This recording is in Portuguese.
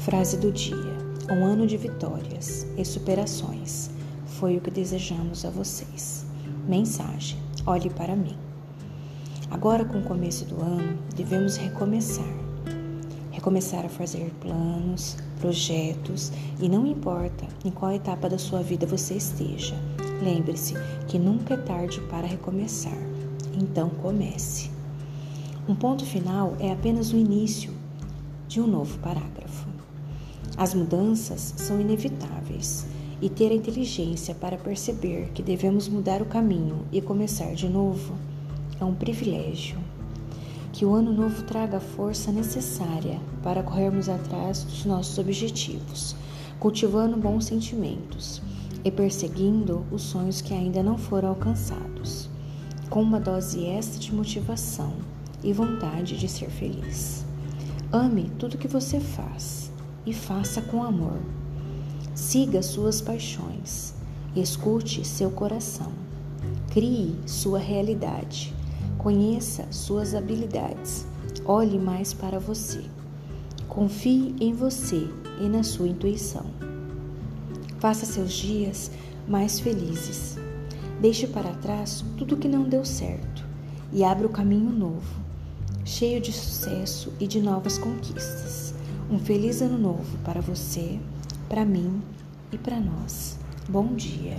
Frase do dia: Um ano de vitórias e superações. Foi o que desejamos a vocês. Mensagem: Olhe para mim. Agora, com o começo do ano, devemos recomeçar. Recomeçar a fazer planos, projetos e não importa em qual etapa da sua vida você esteja. Lembre-se que nunca é tarde para recomeçar. Então comece. Um ponto final é apenas o início de um novo parágrafo. As mudanças são inevitáveis e ter a inteligência para perceber que devemos mudar o caminho e começar de novo é um privilégio. Que o ano novo traga a força necessária para corrermos atrás dos nossos objetivos, cultivando bons sentimentos e perseguindo os sonhos que ainda não foram alcançados, com uma dose extra de motivação e vontade de ser feliz. Ame tudo que você faz e faça com amor. Siga suas paixões, escute seu coração, crie sua realidade, conheça suas habilidades, olhe mais para você. Confie em você e na sua intuição. Faça seus dias mais felizes. Deixe para trás tudo que não deu certo e abra o caminho novo, cheio de sucesso e de novas conquistas. Um feliz ano novo para você, para mim e para nós. Bom dia.